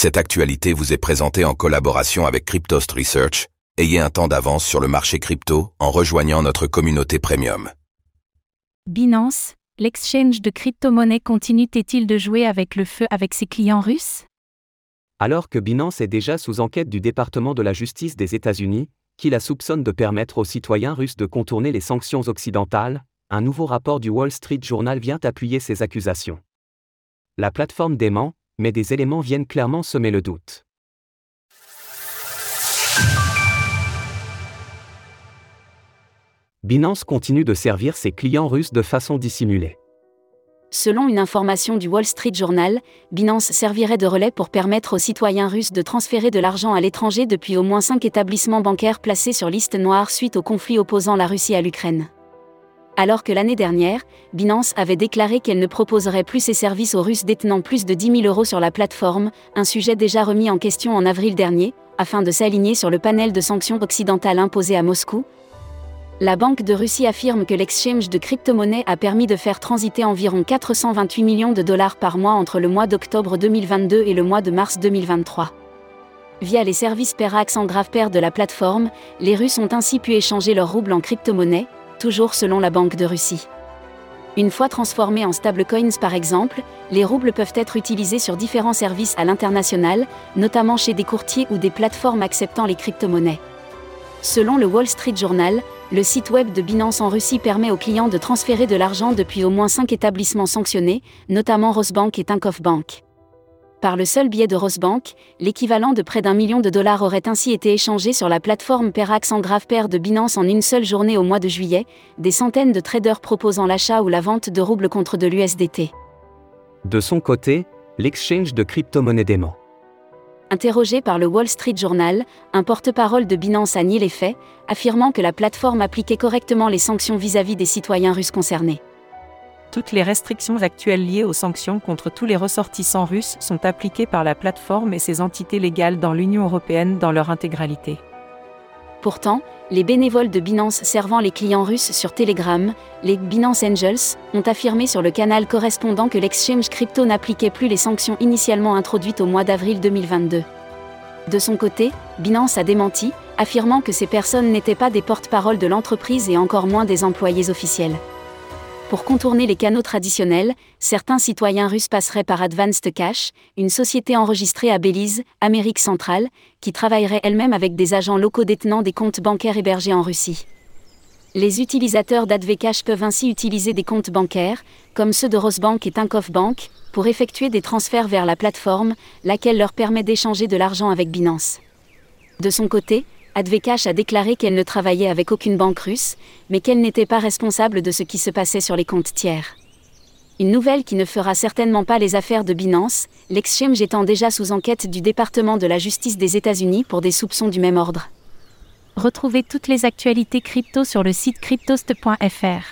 Cette actualité vous est présentée en collaboration avec Cryptost Research. Ayez un temps d'avance sur le marché crypto en rejoignant notre communauté premium. Binance, l'exchange de crypto-monnaies continue-t-il de jouer avec le feu avec ses clients russes? Alors que Binance est déjà sous enquête du département de la justice des États-Unis, qui la soupçonne de permettre aux citoyens russes de contourner les sanctions occidentales, un nouveau rapport du Wall Street Journal vient appuyer ces accusations. La plateforme dément, mais des éléments viennent clairement semer le doute. Binance continue de servir ses clients russes de façon dissimulée. Selon une information du Wall Street Journal, Binance servirait de relais pour permettre aux citoyens russes de transférer de l'argent à l'étranger depuis au moins cinq établissements bancaires placés sur liste noire suite au conflit opposant la Russie à l'Ukraine. Alors que l'année dernière, Binance avait déclaré qu'elle ne proposerait plus ses services aux Russes détenant plus de 10 000 euros sur la plateforme, un sujet déjà remis en question en avril dernier, afin de s'aligner sur le panel de sanctions occidentales imposées à Moscou, la Banque de Russie affirme que l'exchange de crypto-monnaies a permis de faire transiter environ 428 millions de dollars par mois entre le mois d'octobre 2022 et le mois de mars 2023. Via les services Perax en grave paire de la plateforme, les Russes ont ainsi pu échanger leurs roubles en crypto-monnaie, toujours selon la Banque de Russie. Une fois transformés en stablecoins par exemple, les roubles peuvent être utilisés sur différents services à l'international, notamment chez des courtiers ou des plateformes acceptant les crypto-monnaies. Selon le Wall Street Journal, le site web de Binance en Russie permet aux clients de transférer de l'argent depuis au moins cinq établissements sanctionnés, notamment Rosbank et Tinkoff Bank. Par le seul biais de Rosbank, l'équivalent de près d'un million de dollars aurait ainsi été échangé sur la plateforme Perax en grave paire de Binance en une seule journée au mois de juillet, des centaines de traders proposant l'achat ou la vente de roubles contre de l'USDT. De son côté, l'exchange de crypto-monnaies dément. Interrogé par le Wall Street Journal, un porte-parole de Binance a nié les faits, affirmant que la plateforme appliquait correctement les sanctions vis-à-vis des citoyens russes concernés. Toutes les restrictions actuelles liées aux sanctions contre tous les ressortissants russes sont appliquées par la plateforme et ses entités légales dans l'Union européenne dans leur intégralité. Pourtant, les bénévoles de Binance servant les clients russes sur Telegram, les Binance Angels, ont affirmé sur le canal correspondant que l'exchange crypto n'appliquait plus les sanctions initialement introduites au mois d'avril 2022. De son côté, Binance a démenti, affirmant que ces personnes n'étaient pas des porte-paroles de l'entreprise et encore moins des employés officiels. Pour contourner les canaux traditionnels, certains citoyens russes passeraient par Advanced Cash, une société enregistrée à Belize, Amérique centrale, qui travaillerait elle-même avec des agents locaux détenant des comptes bancaires hébergés en Russie. Les utilisateurs d'AdvCash peuvent ainsi utiliser des comptes bancaires, comme ceux de Rosbank et Tinkoff Bank, pour effectuer des transferts vers la plateforme, laquelle leur permet d'échanger de l'argent avec Binance. De son côté, Advcash a déclaré qu'elle ne travaillait avec aucune banque russe, mais qu'elle n'était pas responsable de ce qui se passait sur les comptes tiers. Une nouvelle qui ne fera certainement pas les affaires de Binance, l'exchange étant déjà sous enquête du département de la justice des États-Unis pour des soupçons du même ordre. Retrouvez toutes les actualités crypto sur le site cryptost.fr.